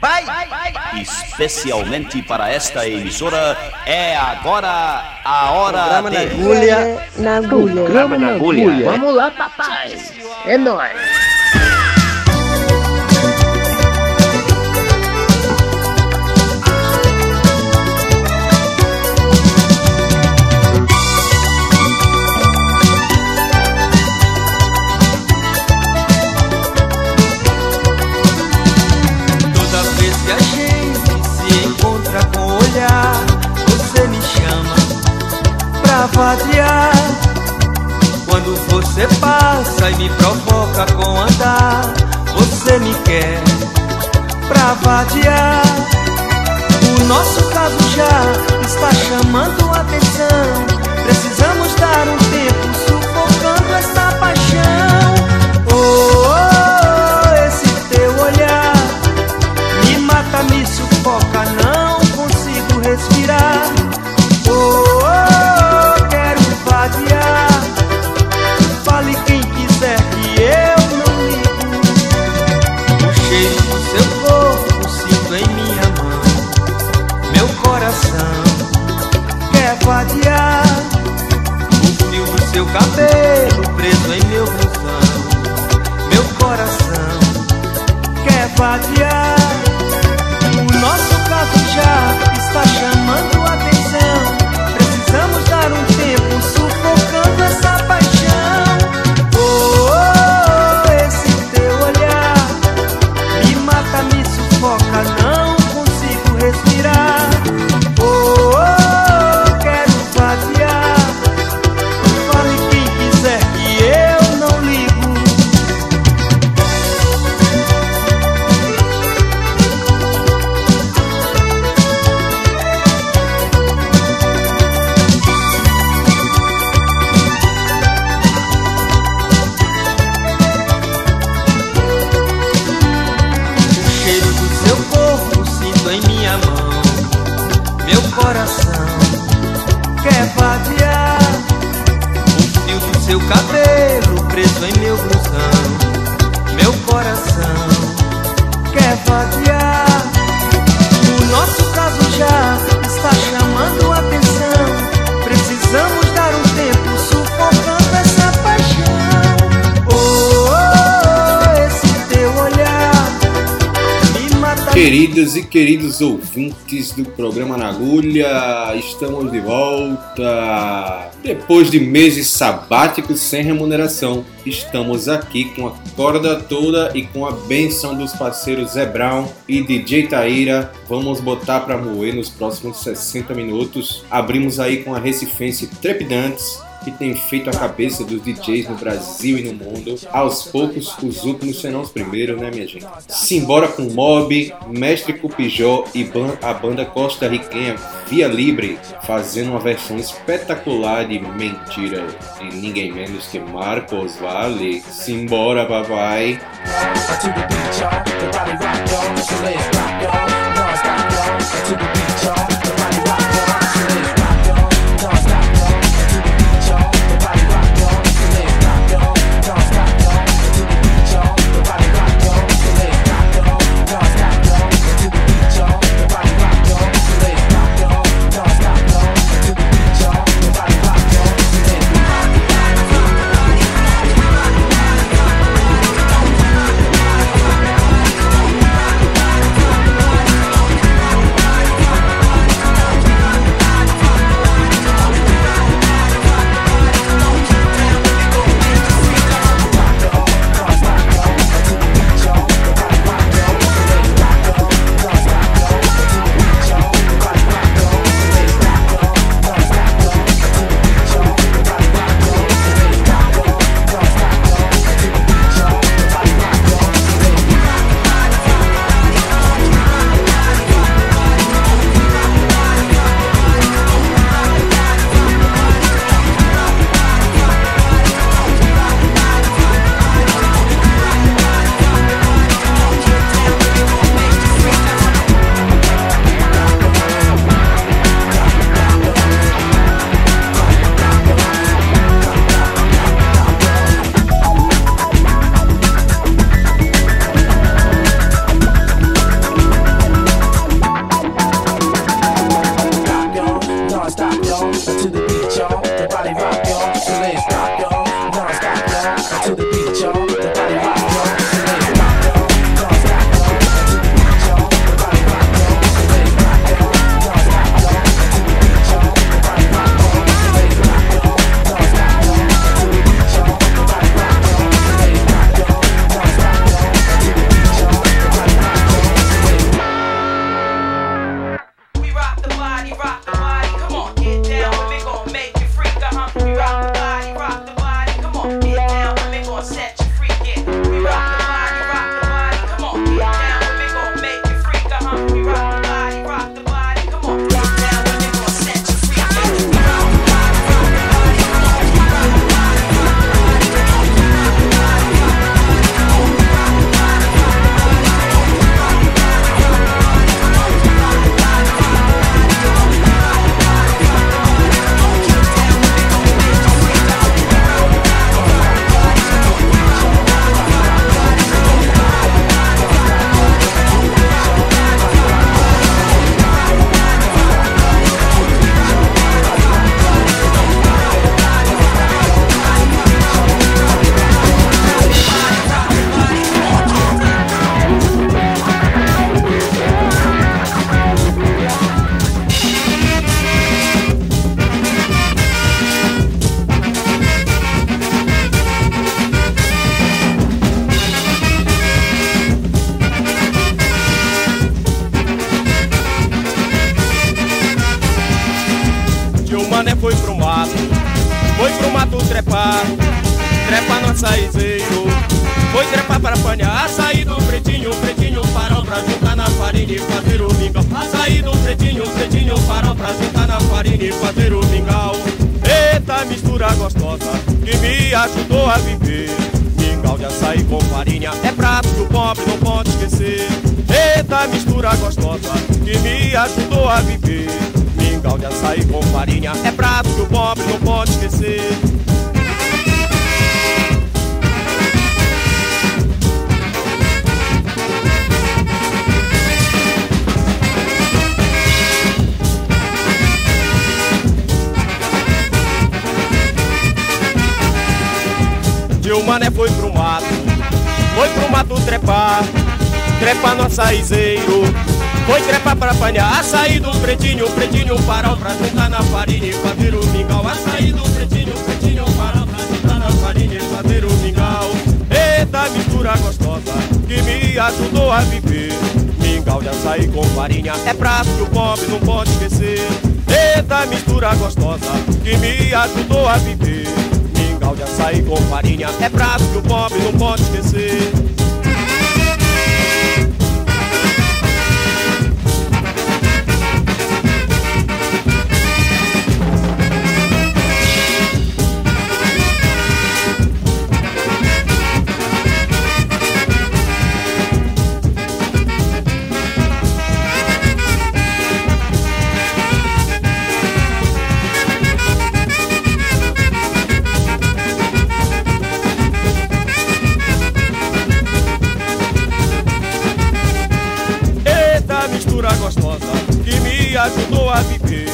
Vai! Especialmente para esta emissora, é agora a hora Programa de... na agulha. Na agulha. Programa na agulha. Vamos lá, papai. É nóis. Vadiar. Quando você passa e me provoca com andar, você me quer pra vadiar. O nosso caso já está chamando a atenção. Precisamos dar um queridos ouvintes do programa Na Agulha, estamos de volta. Depois de meses sabáticos sem remuneração, estamos aqui com a corda toda e com a benção dos parceiros Zé Brown e DJ Taíra. Vamos botar pra moer nos próximos 60 minutos. Abrimos aí com a Recifense Trepidantes, que tem feito a cabeça dos DJs no Brasil e no mundo. Aos poucos, os últimos serão os primeiros, né, minha gente? Simbora com Mob, Mestre Cupijó e ban- a banda costarriquenha Via Libre, fazendo uma versão espetacular de Mentira, de ninguém menos que Marcos Vale. Simbora, papai! Na farinha e fazer o mingau. Sair do pretinho, pretinho, farol pra juntar na farinha e fazer o mingau. Eita mistura gostosa que me ajudou a viver. Mingau de açaí com farinha é prato que o pobre não pode esquecer. Eita mistura gostosa que me ajudou a viver. Mingau de açaí com farinha é prato que o pobre não pode esquecer. Tio Mané foi pro mato, foi pro mato trepar, trepar no açaizeiro. Foi trepar pra apanhar, açaí do pretinho, pretinho, farol pra juntar na farinha e fazer o mingau. Açaí do pretinho, pretinho, farol pra juntar na farinha e fazer o mingau. Eita mistura gostosa que me ajudou a viver. Mingau de açaí com farinha é prato que o pobre não pode esquecer. Eita mistura gostosa que me ajudou a viver. Mingau de açaí com farinha é prato que o pobre não pode esquecer. Mistura gostosa que me ajudou a viver.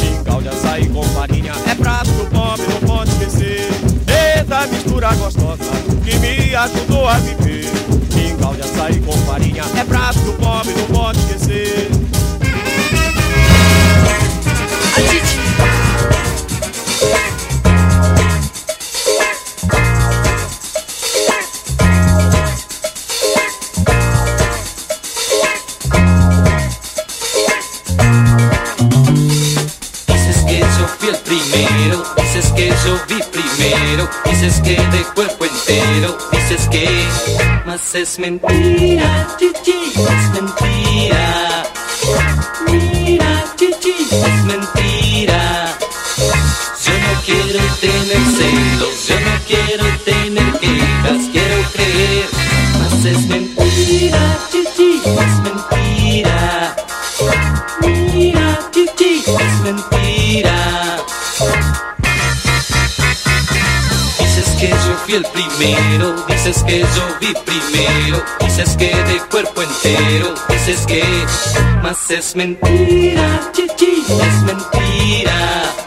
Mingau de açaí com farinha é prato que o pobre não pode esquecer. Eita mistura gostosa que me ajudou a viver. Mingau de açaí com farinha é prato que o pobre não pode esquecer. Dices es mentira, chichi, es mentira. Más es mentira, chichi, es mentira.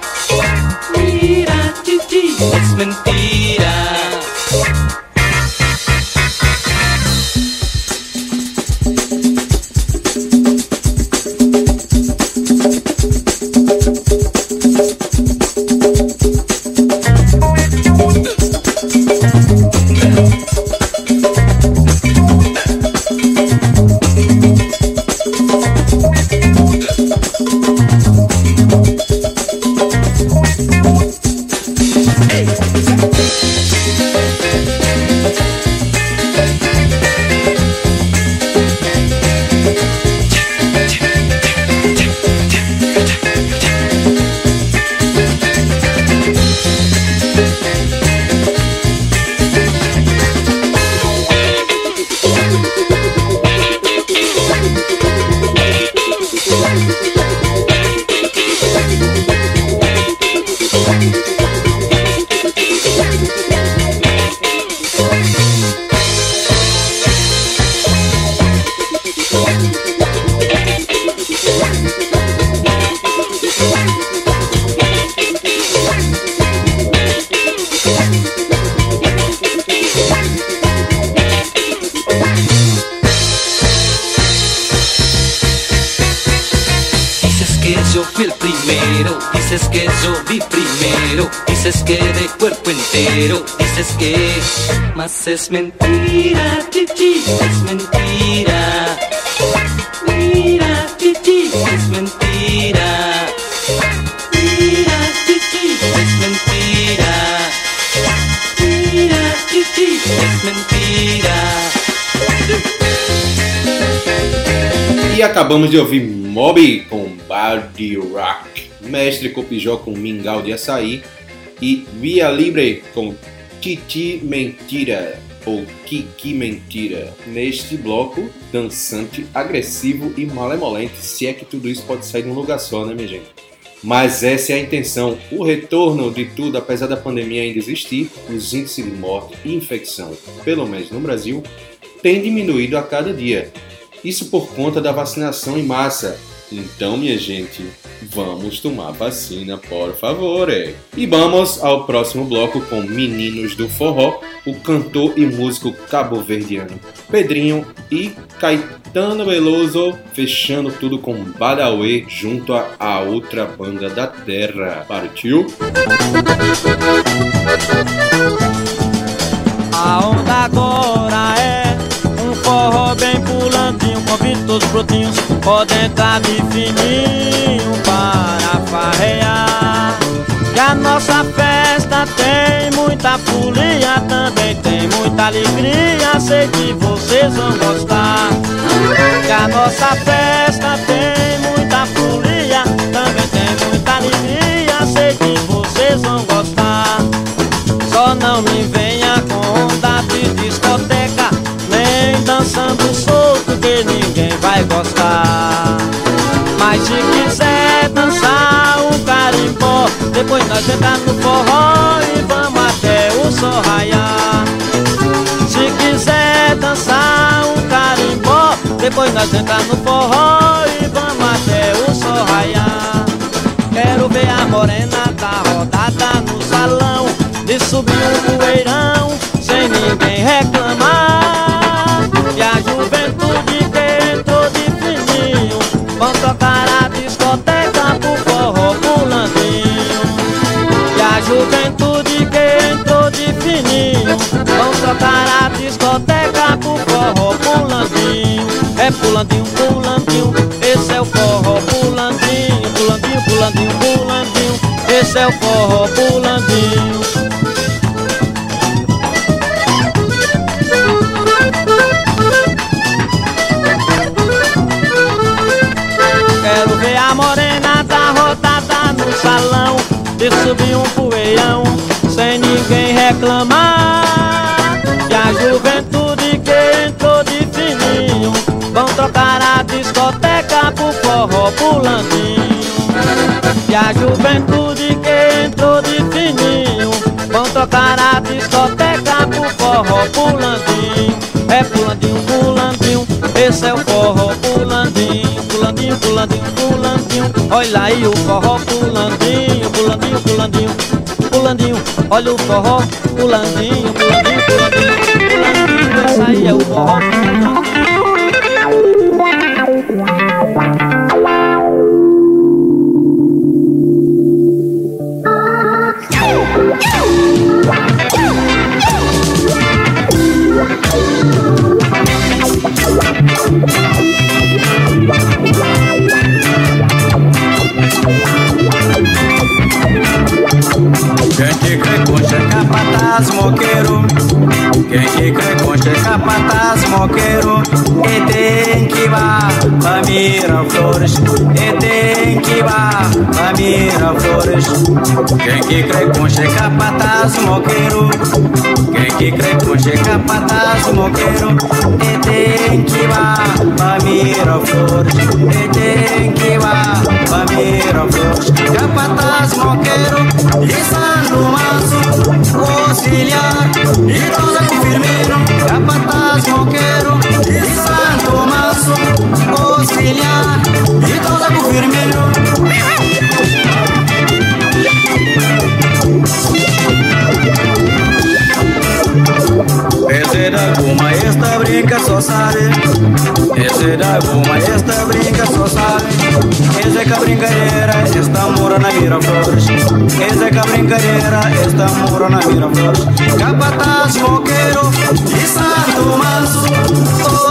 es mentira, Titi, es mentira. Mira, Titi, es mentira. Mira, Titi, es mentira. Mira, Titi, es mentira. E acabamos de ouvir Mob com Body Rock, Mestre Copijó com Mingau de Açaí e Via Libre com Titi Mentira ou Kiki Mentira. Neste bloco, dançante, agressivo e malemolente, se é que tudo isso pode sair de um lugar só, né, minha gente? Mas essa é a intenção, o retorno de tudo, apesar da pandemia ainda existir, os índices de morte e infecção, pelo menos no Brasil, têm diminuído a cada dia. Isso por conta da vacinação em massa. Então, minha gente, vamos tomar vacina, por favor. É. E vamos ao próximo bloco com Meninos do Forró, o cantor e músico cabo-verdiano Pedrinho e Caetano Veloso, fechando tudo com Badawi junto a, a outra banda da terra. Partiu? A onda agora é um forró bem pulandinho Convido todos os brotinhos, podem estar de fininho para farrear. Que a nossa festa tem muita folia Também tem muita alegria, sei que vocês vão gostar. Que a nossa festa tem muita folia Também tem muita alegria, sei que vocês vão gostar. Só não me venha com onda de discoteca Nem dançando ninguém vai gostar. Mas se quiser dançar um carimbó Depois nós entrar no forró e vamos até o sol raiar Se quiser dançar um carimbó Depois nós entrar no forró e vamos até o sol raiar Quero ver a morena da rodada no salão De subir um poeirão sem ninguém reclamar é o forró pulandinho Quero ver a morena da rodada no salão De subir um poeião sem ninguém reclamar. E a juventude que entrou de fininho Vão trocar a discoteca pro forró pulandinho E a juventude Trocar a discoteca pro forró pulandinho É pulandinho, pulandinho, esse é o forró pulandinho Pulandinho, pulandinho, pulandinho, olha aí o forró pulandinho Pulandinho, pulandinho, pulandinho, olha o forró pulandinho Pulandinho, pulandinho, pulandinho, esse aí é o forró. pulandinho capataz moqueiro Quem que crê che capataz moqueiro E tem que vá pra Miraflores E tem que vá pra Miraflores Quem que crê com che capataz moqueiro? Quem que crê com che capataz moqueiro? E tem que vá pra Miraflores E tem que vá pra Miraflores Capataz moqueiro Liçando o maço, auxiliar E toda com firmeiro, capataz moqueiro Liçando o maço, auxiliar E toda com firmeiro Esse da goma, esta brinca só sabe. Esse da goma, esta brinca só sabe. Esse é que a brincadeira, esta mora na Miraflores Esse é que a brincadeira, esta mora na Miraflores Capataz, moqueiro e santo manso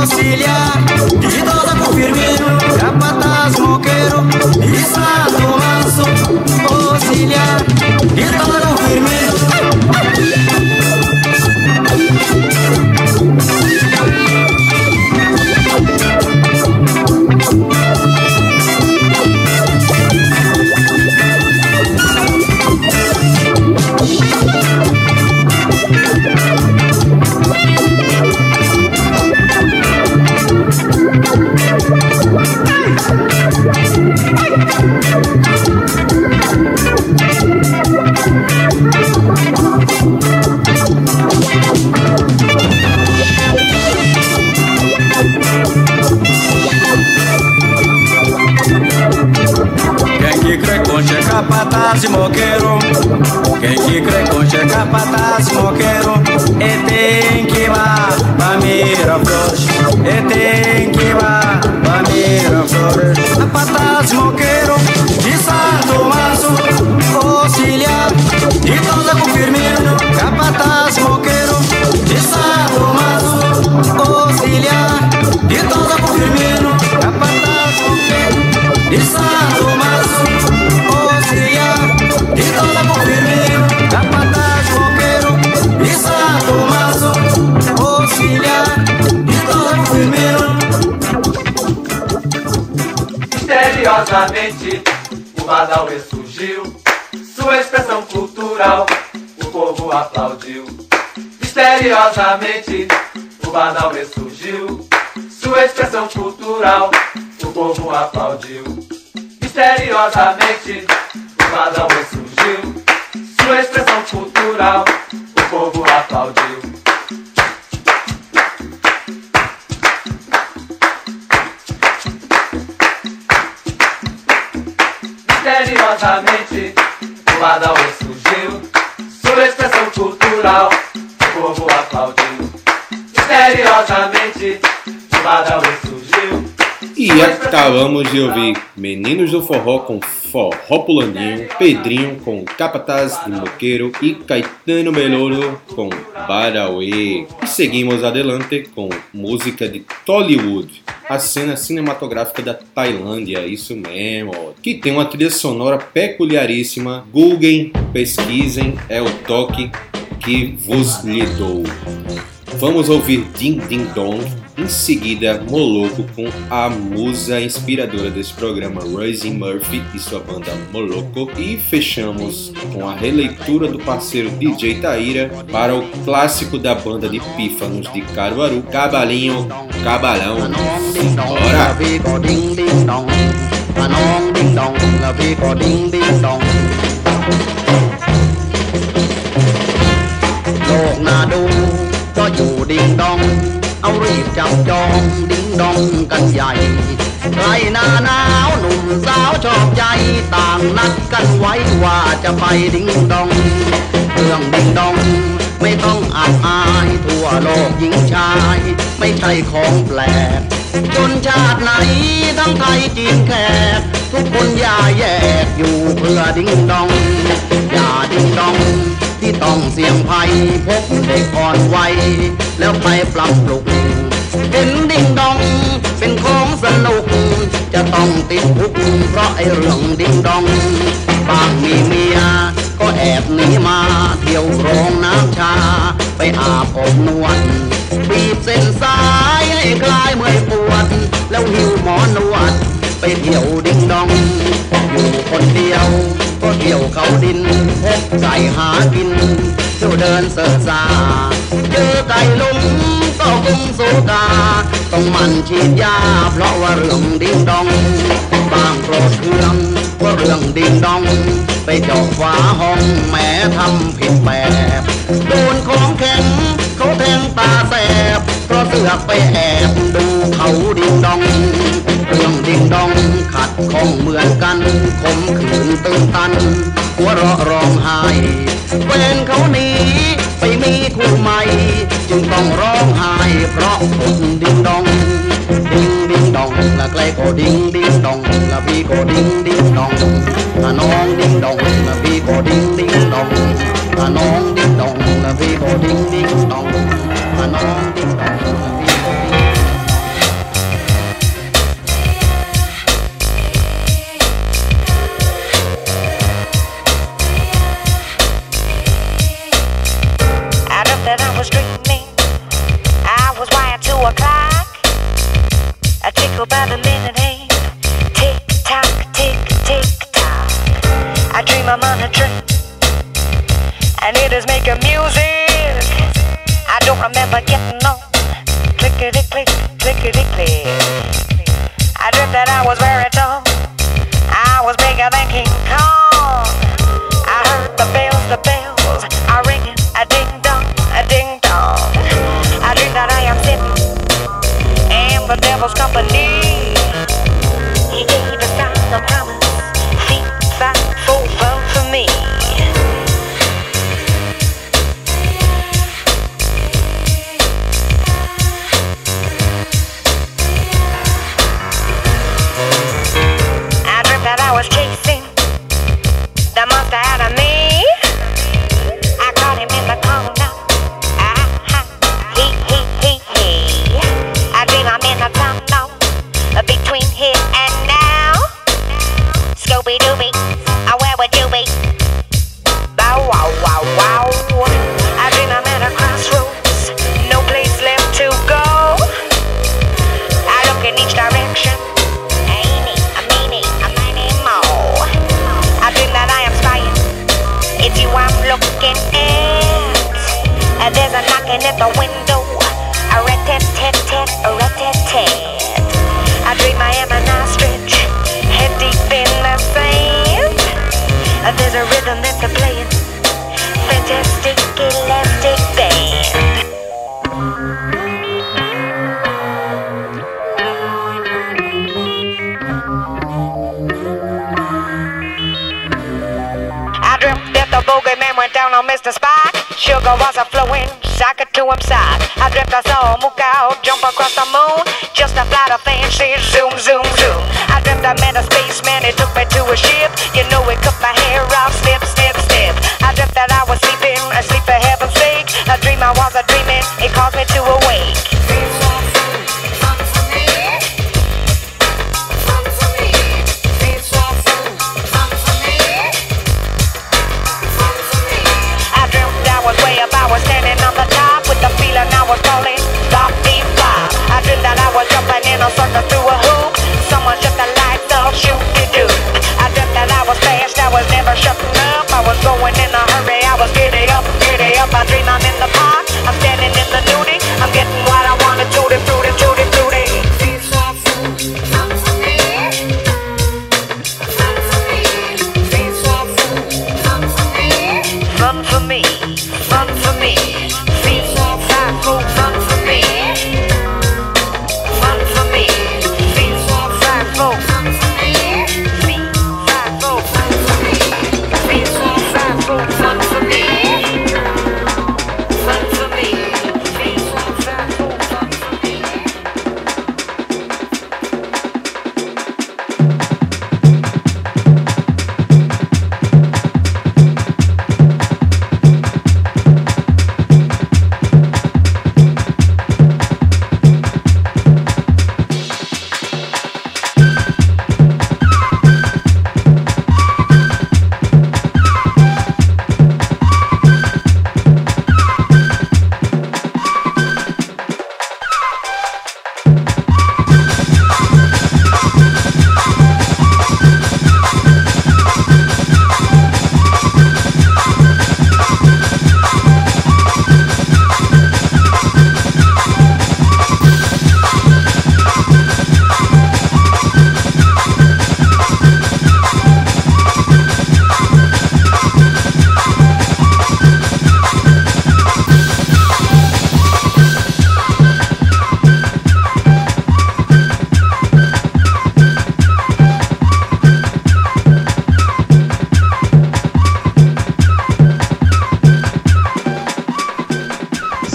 Auxiliar e toda com firmino. Capataz, moqueiro e santo manso Auxiliar e toda com firmino capataz e moqueiro. Quem que crê concha é capataz e moqueiro. E tem que lá pra Miraflores. E tem que lá pra Miraflores. O Badauê surgiu, sua expressão cultural, o povo aplaudiu. Misteriosamente, o Badauê surgiu, sua expressão cultural, o povo aplaudiu. Misteriosamente, o Badauê surgiu, sua expressão cultural, o povo aplaudiu. Misteriosamente, o Badauê surgiu, sua expressão cultural, o povo aplaudiu. Misteriosamente, o Badauê surgiu. E acabamos de ouvir Meninos do Forró com Forró Pulandinho, Pedrinho com Capataz de Moqueiro e Caetano Belouro com Barauê. E seguimos adelante com música de Tollywood, a cena cinematográfica da Tailândia, isso mesmo, que tem uma trilha sonora peculiaríssima. Googlem, pesquisem, é o toque que vos lhe dou. Vamos ouvir Ding Ding Dong, em seguida, Moloco com a musa inspiradora desse programa, Rosie Murphy e sua banda Moloco. E fechamos com a releitura do parceiro DJ Taíra para o clássico da banda de pífanos de Caruaru, Cabalinho, Cabalão. Bora! องถ้าน้อาเอารีบจับจองดิ้งดองกันใหญ่ใกล้หน้าหนาวหนุ่มสาวชอบใจต่างนัดกันไว้ว่าจะไปดิ้งดองเรื่องดิ้งดองไม่ต้องอับอายทั่วโลกหญิงชาย ไม่ใช่ของแปลกจนชาติไหนทั้งไทยจีนแขกทุกคนอย่าแยกอยู่เพื่อดิ้งดอง อย่าดิ้งดอง ที่ต้องเสี่ยงภัยพบเด็กอ่อนวัยแล้วไปปรับปรุงเห็นดิ้งดอง เป็นของสนุก จะต้องติดคุกเพราะไอ้เรื่องดิ้งดองบางมีเมีย ก็แอบหนีมาเที่ยวโรงน้ำชา ไปอาบอบนวดบีบเส้นสายให้คลายเมื่อยปวด แล้วหิวหมอนวด ไปเที่ยวดิ้งดอง อยู่คนเดียว ก็เที่ยวเขาดินพบไก่หากินเที่ยวเดินเสิร์ชสาเจอไก่ลุงก็กุมสูกาต้องมันฉีดยาเพราะว่าเรื่องดิ้งดองบางโกรธเคืองว่าเรื่องดิ้งดอง ไปเจาะฝาห้องแม้ทำผิดแบบโดนของแข็งเขาแทงตาแสบเพราะเสือกไปแอบดูเขาดิ้งดอง ดิ้งดองขัดข้องเหมือนกันคมขืนตื่นตัน หัวเราะร้องไห้เวนเขาหนีไปมีคู่ใหม่ จึงต้องร้องไห้เพราะคนดิ้งดอง ดิ้งดิ้งดองละใกล้ก็ดิ้งดิ้งดองละพี่ก็ดิ้งดิ้งดองละน้องดิ้งดองละพี่ก็ดิ้งดิ้งดองละน้องดิ้งดองละพี่ก็ดิ้งดิ้งดองละน้อง making music. I don't remember getting on. Clickety click, clickety click. I dreamt that I was very tall. I was bigger than King Kong. I heard the bells, the bells are ringing. A ding dong, a ding dong. I dream that I am sitting in the devil's company.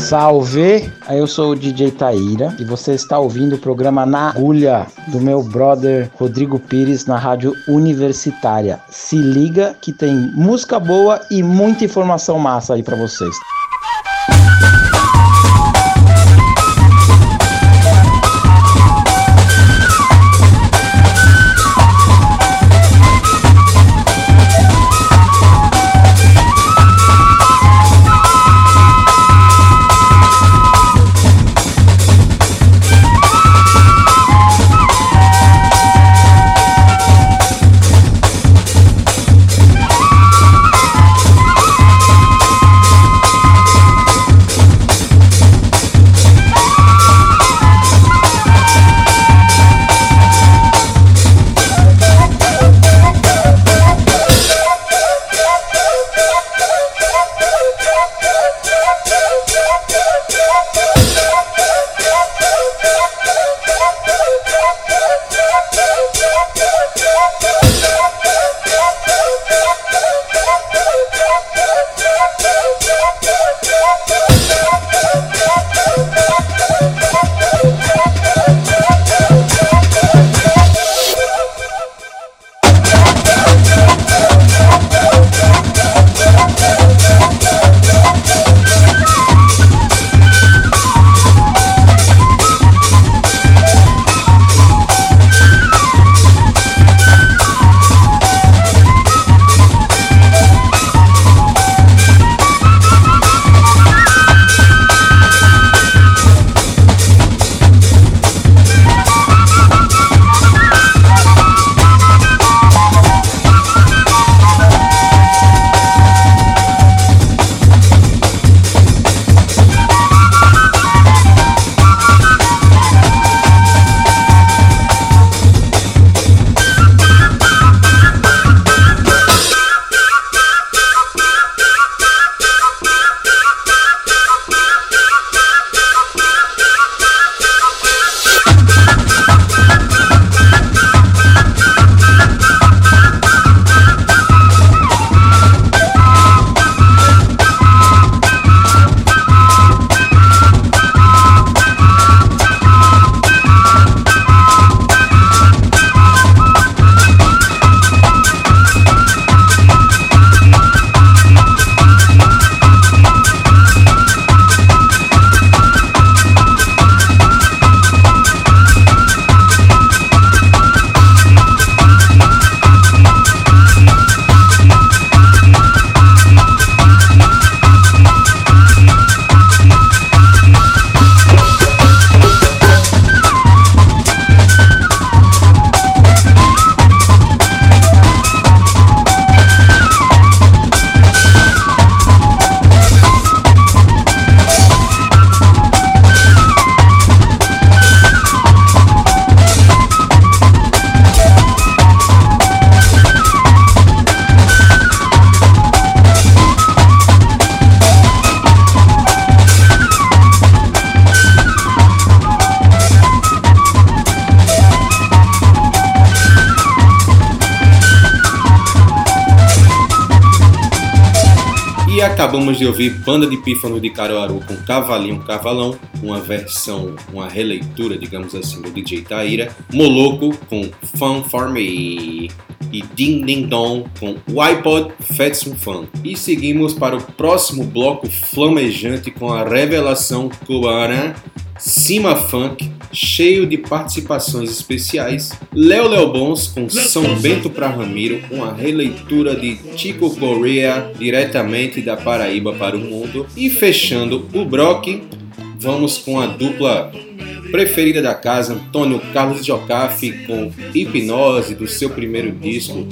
Salve! Eu sou o DJ Taíra e você está ouvindo o programa Na Agulha do meu brother Rodrigo Pires na Rádio Universitária. Se liga que tem música boa e muita informação massa aí para vocês. De ouvir Banda de Pífano de Caruaru com Cavalinho Cavalão, uma versão, uma releitura, digamos assim, do DJ Taíra. Moloco com Fun For Me. E Ding Ding Dong com iPod Fat Some Fun. E seguimos para o próximo bloco flamejante com a revelação cubana Cima Funk, cheio de participações especiais. Léo Léo Bons com São Bento para Ramiro, uma releitura de Chico Corea diretamente da Paraíba para o mundo. E fechando o Brock, vamos com a dupla preferida da casa, Antônio Carlos Jocafe com Hipnose do seu primeiro disco.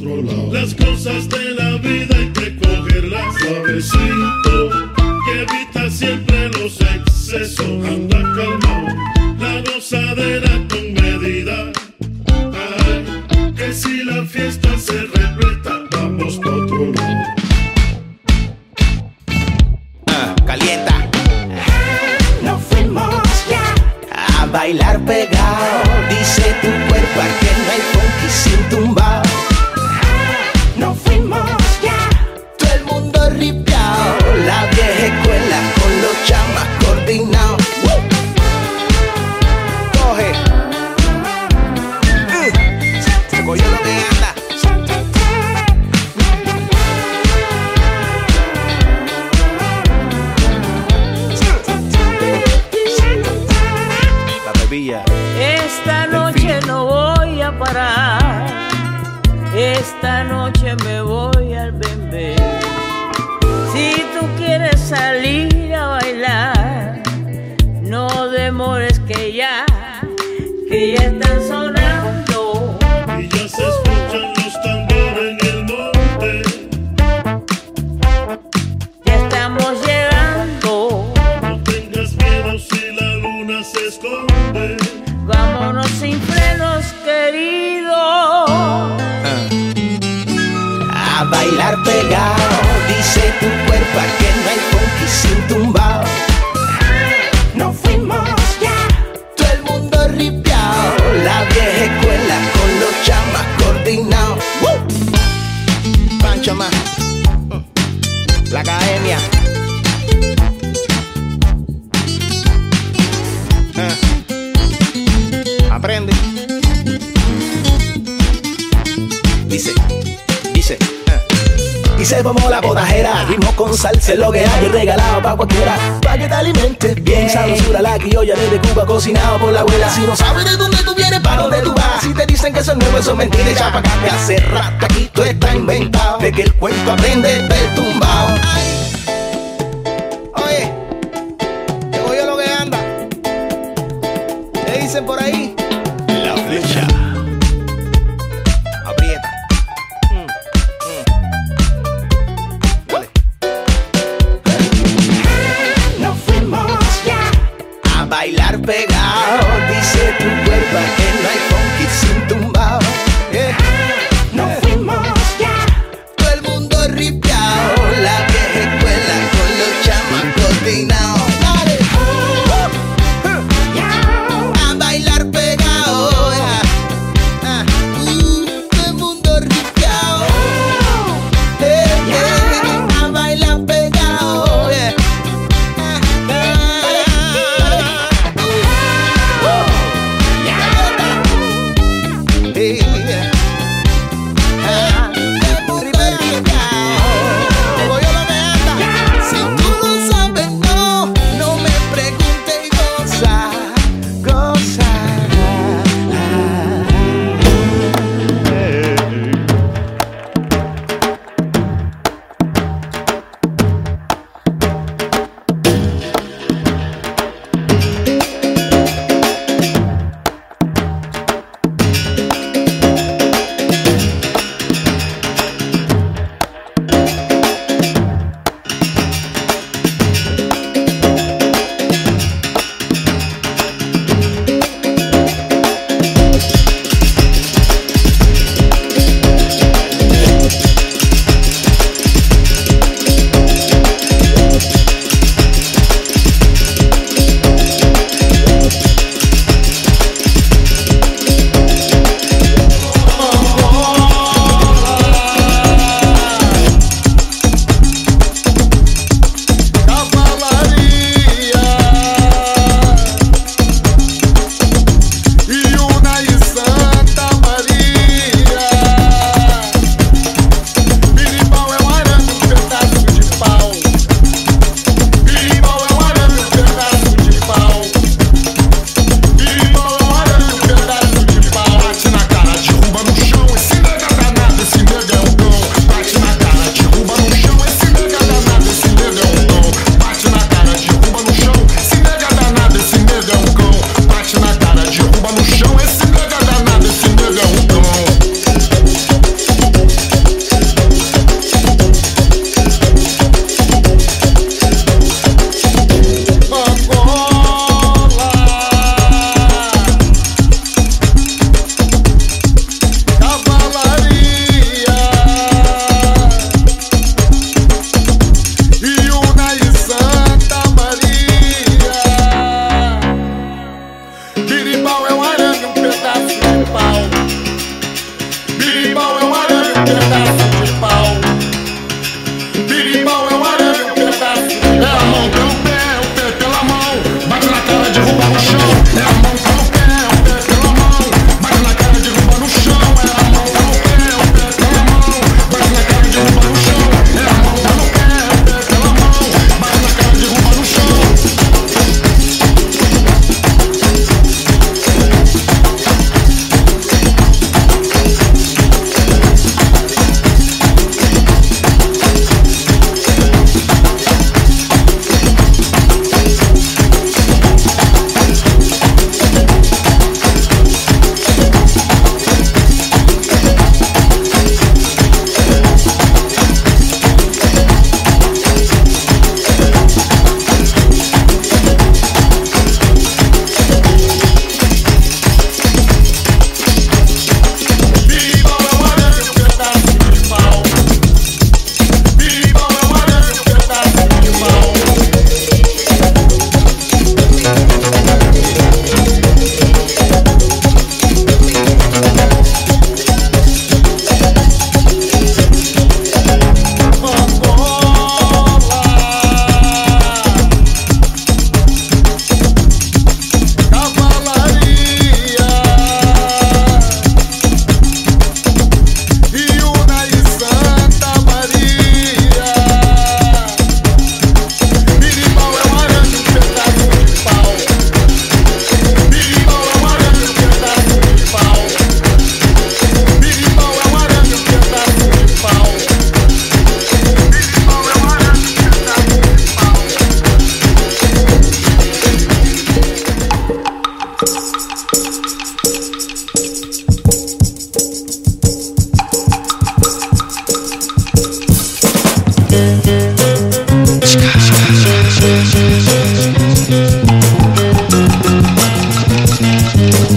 Excesos, anda calmado, la gozadera con medida. Ay, que si la fiesta se repleta, vamos por otro lado. calienta. No fuimos ya A bailar pegado, dice tu cuerpo que no hay funky sin tumbao. Es lo que hay, regalado pa' cualquiera, pa' que te alimentes bien. Sabrosura la criolla desde Cuba, cocinado por la abuela. Si no sabes de dónde tú vienes, pa' dónde tú vas. Si te dicen que eso es nuevo, eso es mentira, echa pa' acá. De hace rato aquí todo está inventado, de que el cuento aprende del tumbao. Oye, te oye lo que anda. ¿Qué dicen por ahí?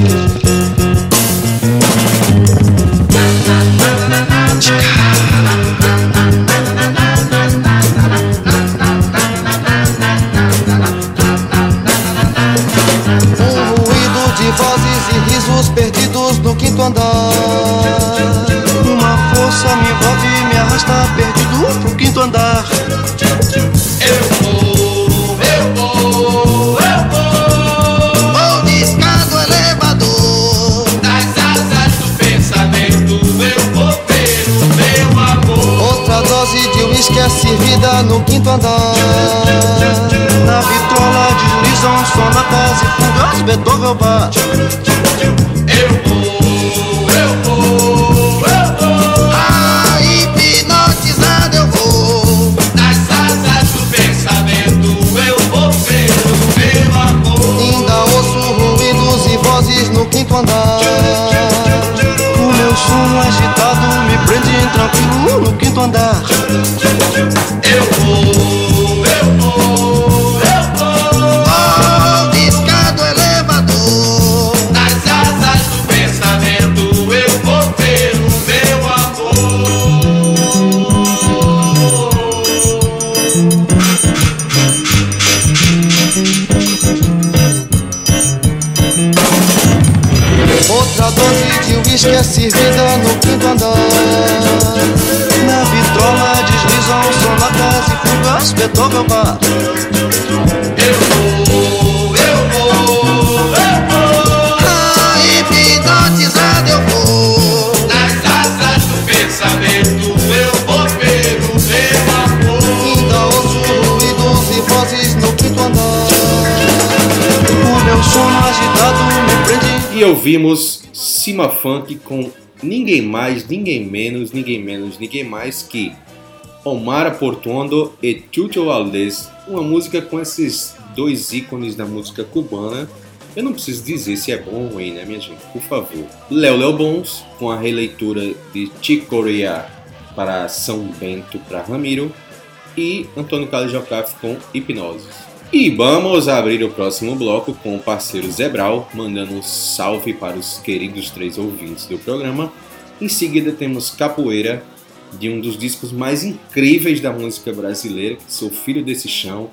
Thank. Ouvimos Cima Funk com ninguém mais, ninguém menos, ninguém menos, ninguém mais que Omar Portuondo e Chucho Valdés, uma música com esses dois ícones da música cubana. Eu não preciso dizer se é bom ou ruim, né, minha gente? Por favor. Léo Léo Bons, com a releitura de Chico Corea para São Bento para Ramiro, e Antônio Carlos Jocafe com Hipnoses. E vamos abrir o próximo bloco com o parceiro Zebral, mandando um salve para os queridos três ouvintes do programa. Em seguida temos Capoeira, de um dos discos mais incríveis da música brasileira, que sou filho desse chão,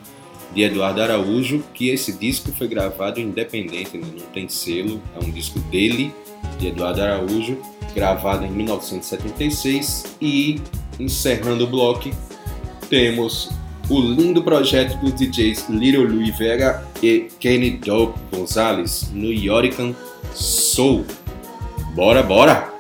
de Eduardo Araújo, que esse disco foi gravado independente, né? não tem selo, é um disco dele, de Eduardo Araújo, gravado em 1976. E encerrando o bloco, temos o lindo projeto dos DJs Little Louis Vega e Kenny Dope Gonzalez no Yorican Soul. Bora, bora!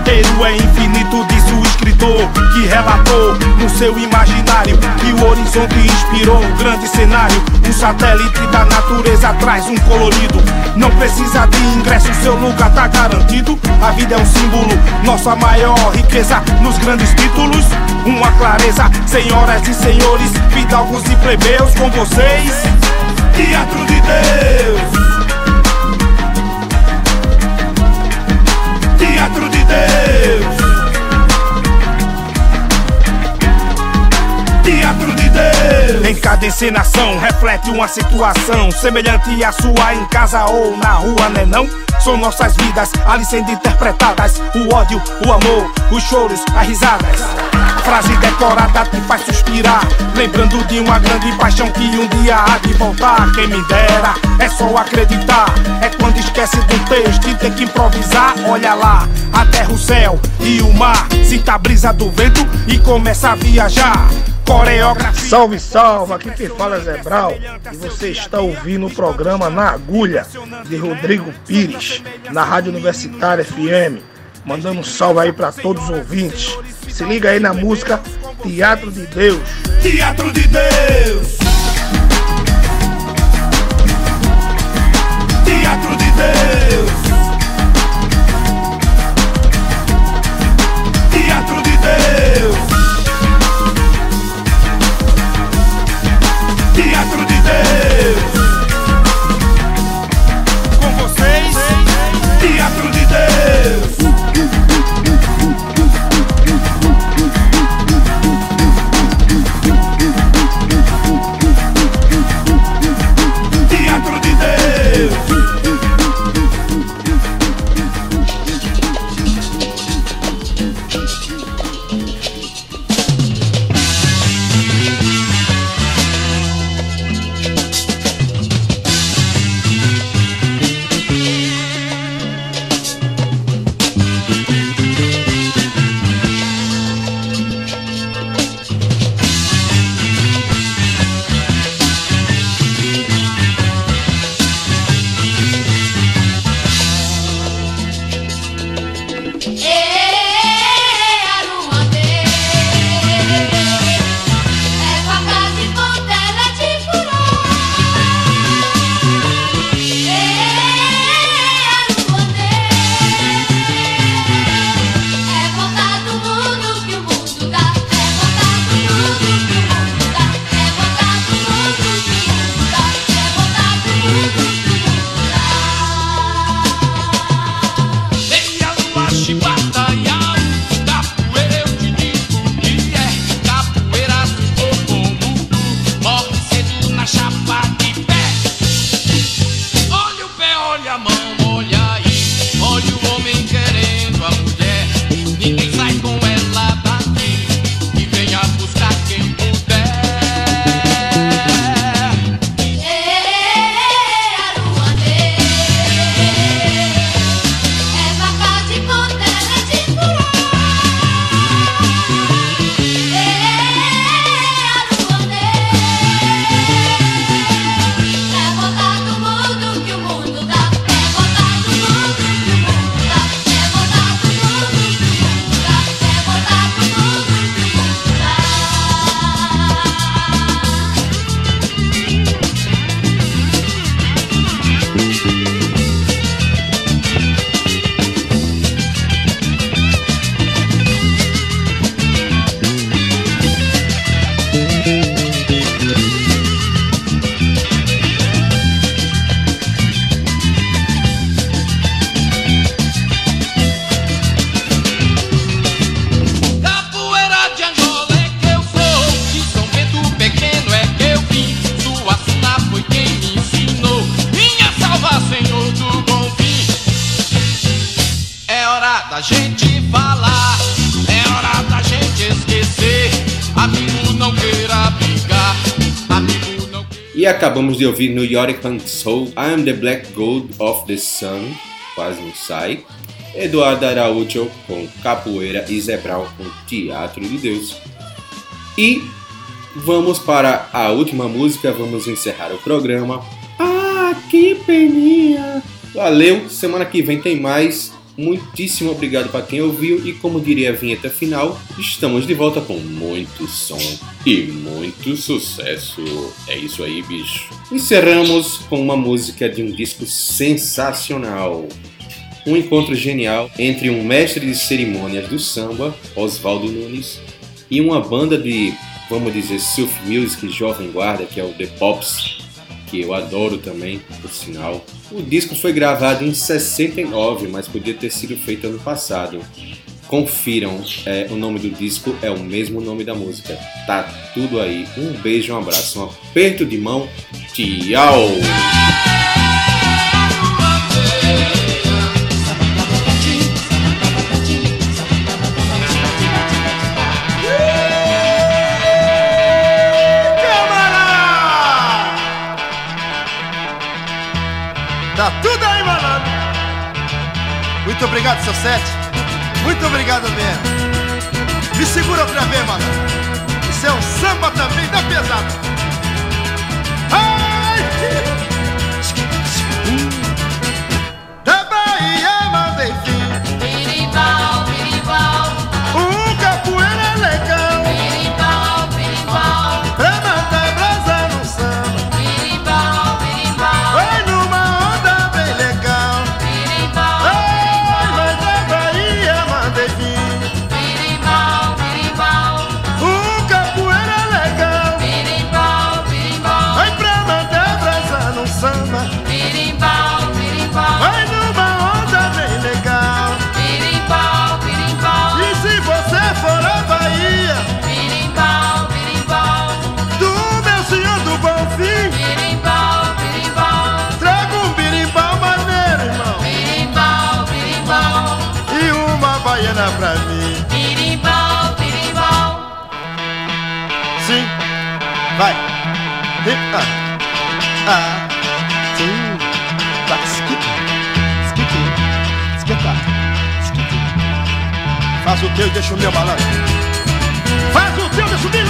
Roteiro é infinito, diz o escritor que relatou no seu imaginário que o horizonte inspirou um grande cenário. Um satélite da natureza traz um colorido. Não precisa de ingresso, seu lugar tá garantido. A vida é um símbolo, nossa maior riqueza nos grandes títulos. Uma clareza, senhoras e senhores, fidalgos e plebeus com vocês. Teatro de Deus. Em cada encenação reflete uma situação semelhante à sua em casa ou na rua, né não? São nossas vidas ali sendo interpretadas. O ódio, o amor, os choros, as risadas. Frase decorada te faz suspirar. Lembrando de uma grande paixão que um dia há de voltar. Quem me dera, é só acreditar. É quando esquece do texto e tem que improvisar. Olha lá, a terra, o céu e o mar. Sinta a brisa do vento e começa a viajar. Coreografia. Salve, salve! Aqui quem fala é Zé Brau e você está ouvindo o programa Na Agulha de Rodrigo Pires, na Rádio Universitária FM. Mandando um salve aí para todos os ouvintes. Se liga aí na música Teatro de Deus. Teatro de Deus. Teatro de Deus. Da gente falar, é hora da gente esquecer. Amigo não queira brigar, amigo não E acabamos de ouvir New York Punk Soul, I Am the Black Gold of the Sun, quase não sai. Eduardo Araújo com Capoeira e Brown com Teatro de Deus. E Vamos para a última música, vamos encerrar o programa. Ah, que peninha! Valeu, semana que vem tem mais. Muitíssimo obrigado para quem ouviu e como diria a vinheta final, estamos de volta com muito som e muito sucesso. É isso aí, bicho. Encerramos com uma música de um disco sensacional. Um encontro genial entre um mestre de cerimônias do samba, Oswaldo Nunes, e uma banda de, vamos dizer, surf music jovem guarda, que é o The Pops, que eu adoro também, por sinal. O disco foi gravado em 69, mas podia ter sido feito ano passado. Confiram, é, o nome do disco é o mesmo nome da música. Tá tudo aí. Um beijo, um abraço, um aperto de mão. Tchau! Obrigado, seu sete. Muito obrigado mesmo. Me segura outra vez, malandro. Isso é um samba também da pesada. Faz o teu e deixa o meu balanço. Faz o teu, deixa o me